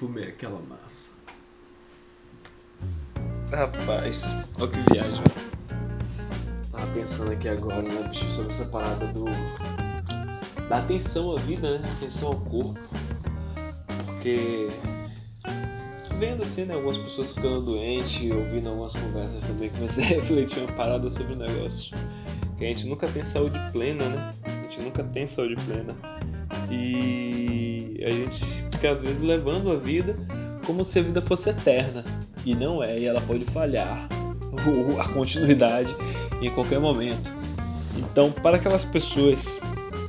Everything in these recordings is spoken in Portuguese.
fumei aquela massa. Rapaz, olha que viagem. Tava pensando aqui agora, né, bicho, sobre essa parada do. da atenção à vida, né? Atenção ao corpo. Porque. Vendo assim, né, algumas pessoas ficando doentes, ouvindo algumas conversas também, comecei a refletir uma parada sobre o negócio. Que a gente nunca tem saúde plena, né? A gente nunca tem saúde plena. E a gente fica às vezes levando a vida como se a vida fosse eterna. E não é, e ela pode falhar a continuidade em qualquer momento. Então, para aquelas pessoas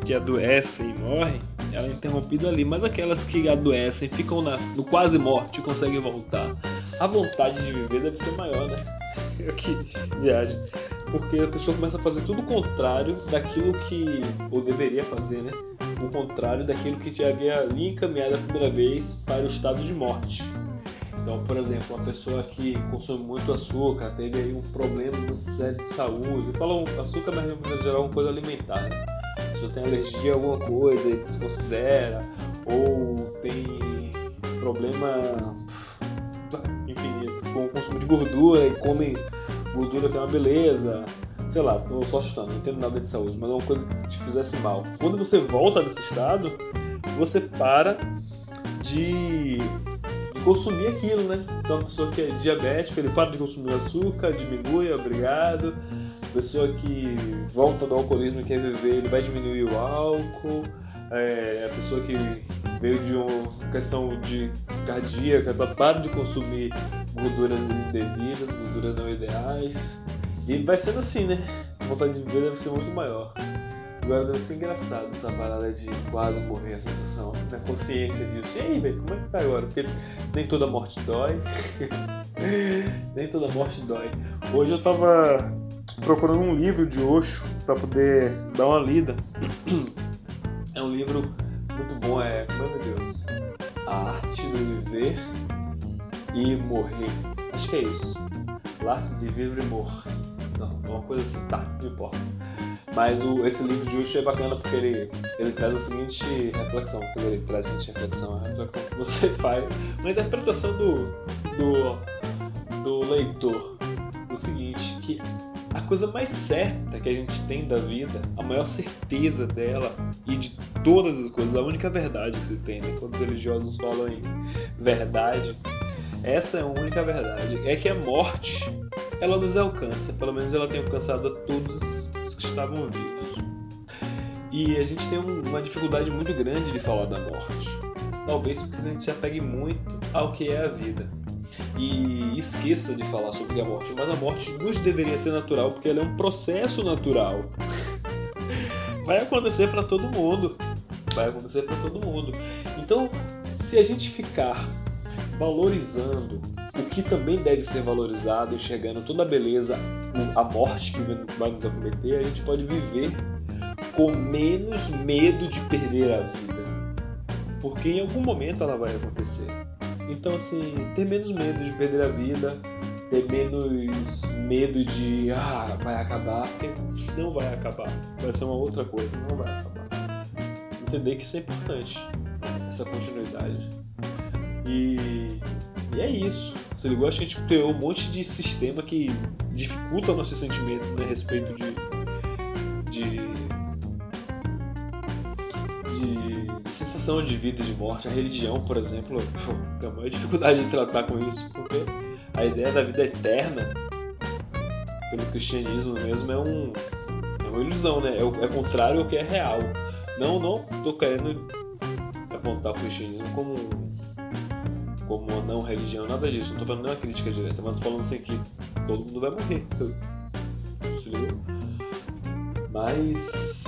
que adoecem e morrem, ela é interrompida ali, mas aquelas que adoecem, ficam na, no quase morte e conseguem voltar, a vontade de viver deve ser maior, né? que viagem. Porque a pessoa começa a fazer tudo o contrário daquilo que. ou deveria fazer, né? O contrário daquilo que já havia ali encaminhado a primeira vez para o estado de morte. Então, por exemplo, uma pessoa que consome muito açúcar, teve aí um problema muito sério de saúde, fala açúcar, mas em geral é uma coisa alimentar, né? A pessoa tem alergia a alguma coisa e desconsidera, ou tem problema, enfim, com o consumo de gordura e come gordura que é uma beleza, sei lá, tô só assustando, não entendo nada de saúde, mas é uma coisa que te fizesse mal. Quando você volta nesse estado, você para de consumir aquilo, né? Então, a pessoa que é diabética, ele para de consumir açúcar, diminui, obrigado. A pessoa que volta do alcoolismo e quer viver, ele vai diminuir o álcool. É, a pessoa que veio de uma questão de cardíaca, ela para de consumir gorduras indevidas, gorduras não ideais. E vai sendo assim, né? A vontade de viver deve ser muito maior. Agora deve ser engraçado essa parada de quase morrer, a sensação, assim, consciência disso. E aí, velho, como é que tá agora? Porque nem toda morte dói. nem toda morte dói. Hoje eu tava procurando um livro de Osho para poder dar uma lida. É um livro muito bom, é. É, meu Deus? A arte do viver e morrer. Acho que é isso. L'arte de vivre e morrer. Uma coisa assim, tá, não importa. Mas o, esse livro de Osho é bacana porque ele, ele traz a seguinte reflexão. Quer dizer, ele traz a seguinte reflexão, a reflexão que você faz, uma interpretação do, do, do leitor. O seguinte, que a coisa mais certa que a gente tem da vida, a maior certeza dela e de todas as coisas, a única verdade que se tem, né? quando os religiosos falam em verdade, essa é a única verdade, é que a morte ela nos alcança, pelo menos ela tem alcançado a todos os que estavam vivos. E a gente tem uma dificuldade muito grande de falar da morte. Talvez porque a gente se apegue muito ao que é a vida. E esqueça de falar sobre a morte, mas a morte nos deveria ser natural porque ela é um processo natural. Vai acontecer para todo mundo. Vai acontecer para todo mundo. Então, se a gente ficar valorizando o que também deve ser valorizado, enxergando toda a beleza, a morte que vai nos acometer, a gente pode viver com menos medo de perder a vida. Porque em algum momento ela vai acontecer. Então, assim, ter menos medo de perder a vida, ter menos medo de, ah, vai acabar, porque não vai acabar. Vai ser uma outra coisa, não vai acabar. Entender que isso é importante, essa continuidade. E e é isso. Se ligou? Acho que a gente criou um monte de sistema que dificulta nossos sentimentos né, a respeito de, de, de, de sensação de vida e de morte. A religião, por exemplo, pô, tem a maior dificuldade de tratar com isso, porque a ideia da vida eterna, pelo cristianismo mesmo, é, um, é uma ilusão, né? É, o, é contrário ao que é real. Não, não tô querendo apontar o cristianismo como como uma não religião, nada disso. Não tô falando nenhuma crítica direta, mas tô falando assim que todo mundo vai morrer. Se Mas.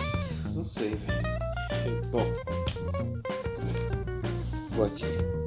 Não sei, velho. Bom. Vou aqui.